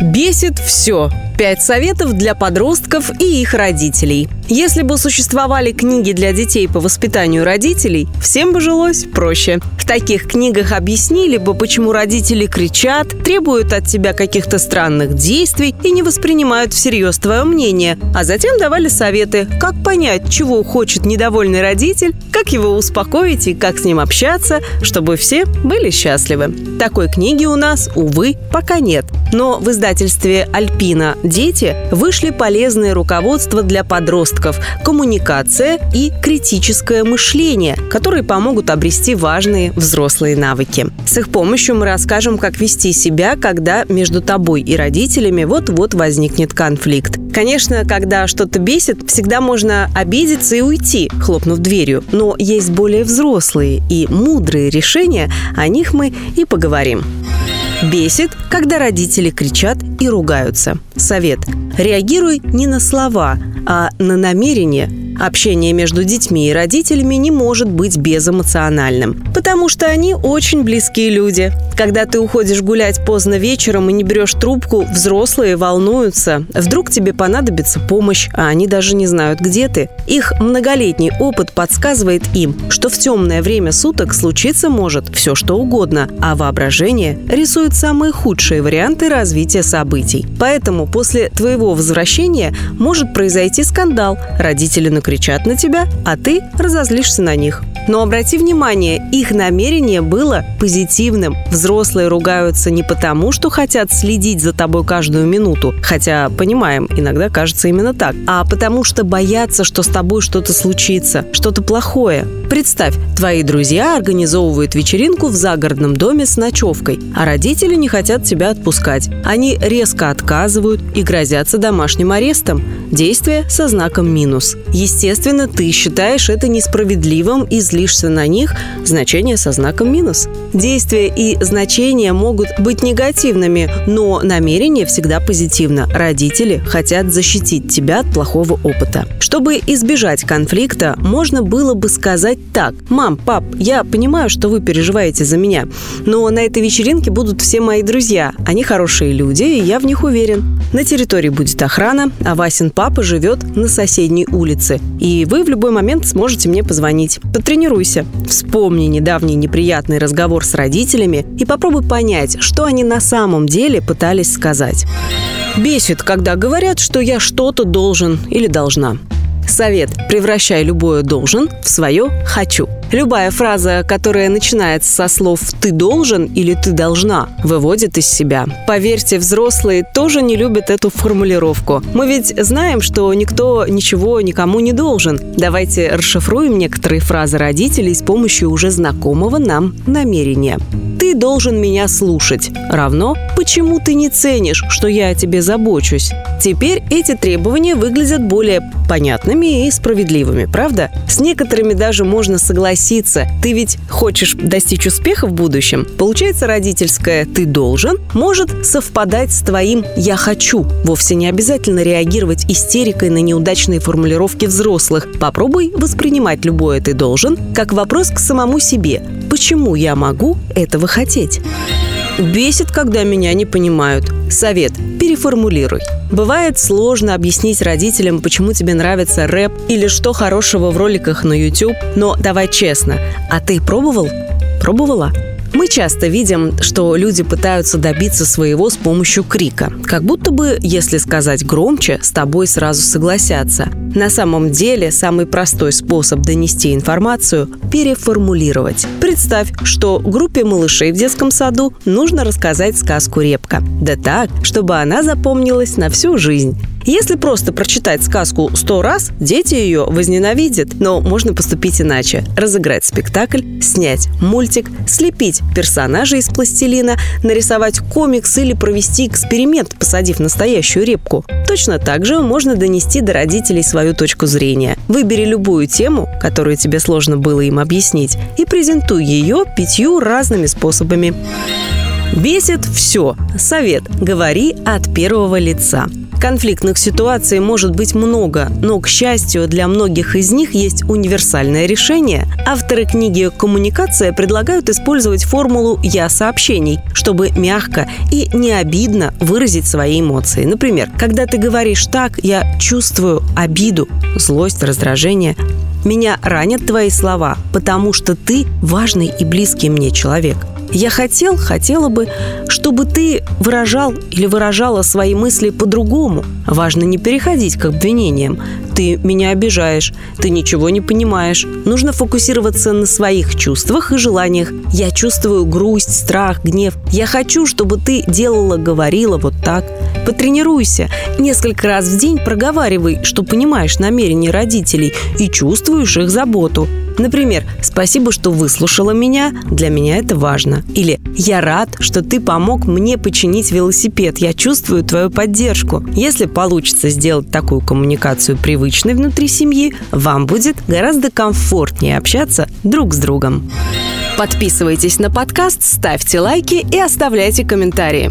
Бесит все. Пять советов для подростков и их родителей. Если бы существовали книги для детей по воспитанию родителей, всем бы жилось проще. В таких книгах объяснили бы, почему родители кричат, требуют от тебя каких-то странных действий и не воспринимают всерьез твое мнение, а затем давали советы, как понять, чего хочет недовольный родитель, как его успокоить и как с ним общаться, чтобы все были счастливы. Такой книги у нас, увы, пока нет. Но в издательстве «Альпина. Дети» вышли полезные руководства для подростков, коммуникация и критическое мышление, которые помогут обрести важные взрослые навыки. С их помощью мы расскажем, как вести себя, когда между тобой и родителями вот-вот возникнет конфликт. Конечно, когда что-то бесит, всегда можно обидеться и уйти, хлопнув дверью. Но есть более взрослые и мудрые решения, о них мы и поговорим. Бесит, когда родители кричат и ругаются. Совет. Реагируй не на слова, а на намерение Общение между детьми и родителями не может быть безэмоциональным, потому что они очень близкие люди. Когда ты уходишь гулять поздно вечером и не берешь трубку, взрослые волнуются. Вдруг тебе понадобится помощь, а они даже не знают, где ты. Их многолетний опыт подсказывает им, что в темное время суток случиться может все что угодно, а воображение рисует самые худшие варианты развития событий. Поэтому после твоего возвращения может произойти скандал. Родители на накричат на тебя, а ты разозлишься на них. Но обрати внимание, их намерение было позитивным. Взрослые ругаются не потому, что хотят следить за тобой каждую минуту, хотя, понимаем, иногда кажется именно так, а потому что боятся, что с тобой что-то случится, что-то плохое. Представь, твои друзья организовывают вечеринку в загородном доме с ночевкой, а родители не хотят тебя отпускать. Они резко отказывают и грозятся домашним арестом. Действие со знаком минус. Естественно, ты считаешь это несправедливым и злишься на них, значение со знаком минус. Действия и значения могут быть негативными, но намерение всегда позитивно. Родители хотят защитить тебя от плохого опыта. Чтобы избежать конфликта, можно было бы сказать так. «Мам, пап, я понимаю, что вы переживаете за меня, но на этой вечеринке будут все мои друзья. Они хорошие люди, и я в них уверен. На территории будет охрана, а Васин папа живет на соседней улице. И вы в любой момент сможете мне позвонить. Потренируйся. Вспомни недавний неприятный разговор с родителями и попробуй понять, что они на самом деле пытались сказать. Бесит, когда говорят, что я что-то должен или должна. Совет – превращай любое «должен» в свое «хочу». Любая фраза, которая начинается со слов «ты должен» или «ты должна», выводит из себя. Поверьте, взрослые тоже не любят эту формулировку. Мы ведь знаем, что никто ничего никому не должен. Давайте расшифруем некоторые фразы родителей с помощью уже знакомого нам намерения. «Ты должен меня слушать» равно «почему ты не ценишь, что я о тебе забочусь?» Теперь эти требования выглядят более понятными и справедливыми, правда? С некоторыми даже можно согласиться. Ты ведь хочешь достичь успеха в будущем. Получается, родительское «ты должен» может совпадать с твоим «я хочу». Вовсе не обязательно реагировать истерикой на неудачные формулировки взрослых. Попробуй воспринимать любое «ты должен» как вопрос к самому себе. Почему я могу этого хотеть? Бесит, когда меня не понимают. Совет – переформулируй. Бывает сложно объяснить родителям, почему тебе нравится рэп или что хорошего в роликах на YouTube, но давай честно, а ты пробовал? Пробовала? Часто видим, что люди пытаются добиться своего с помощью крика. Как будто бы, если сказать громче, с тобой сразу согласятся. На самом деле, самый простой способ донести информацию – переформулировать. Представь, что группе малышей в детском саду нужно рассказать сказку «Репка». Да так, чтобы она запомнилась на всю жизнь. Если просто прочитать сказку сто раз, дети ее возненавидят. Но можно поступить иначе. Разыграть спектакль, снять мультик, слепить персонажей из пластилина, нарисовать комикс или провести эксперимент, посадив настоящую репку. Точно так же можно донести до родителей свою точку зрения. Выбери любую тему, которую тебе сложно было им объяснить, и презентуй ее пятью разными способами. Бесит все. Совет. Говори от первого лица. Конфликтных ситуаций может быть много, но, к счастью, для многих из них есть универсальное решение. Авторы книги «Коммуникация» предлагают использовать формулу «я сообщений», чтобы мягко и не обидно выразить свои эмоции. Например, когда ты говоришь так, я чувствую обиду, злость, раздражение. Меня ранят твои слова, потому что ты важный и близкий мне человек. Я хотел, хотела бы, чтобы ты выражал или выражала свои мысли по-другому. Важно не переходить к обвинениям. Ты меня обижаешь, ты ничего не понимаешь. Нужно фокусироваться на своих чувствах и желаниях. Я чувствую грусть, страх, гнев. Я хочу, чтобы ты делала, говорила вот так. Потренируйся. Несколько раз в день проговаривай, что понимаешь намерения родителей и чувствуешь их заботу. Например, «Спасибо, что выслушала меня, для меня это важно». Или «Я рад, что ты помог мне починить велосипед, я чувствую твою поддержку». Если получится сделать такую коммуникацию привычной внутри семьи, вам будет гораздо комфортнее общаться друг с другом. Подписывайтесь на подкаст, ставьте лайки и оставляйте комментарии.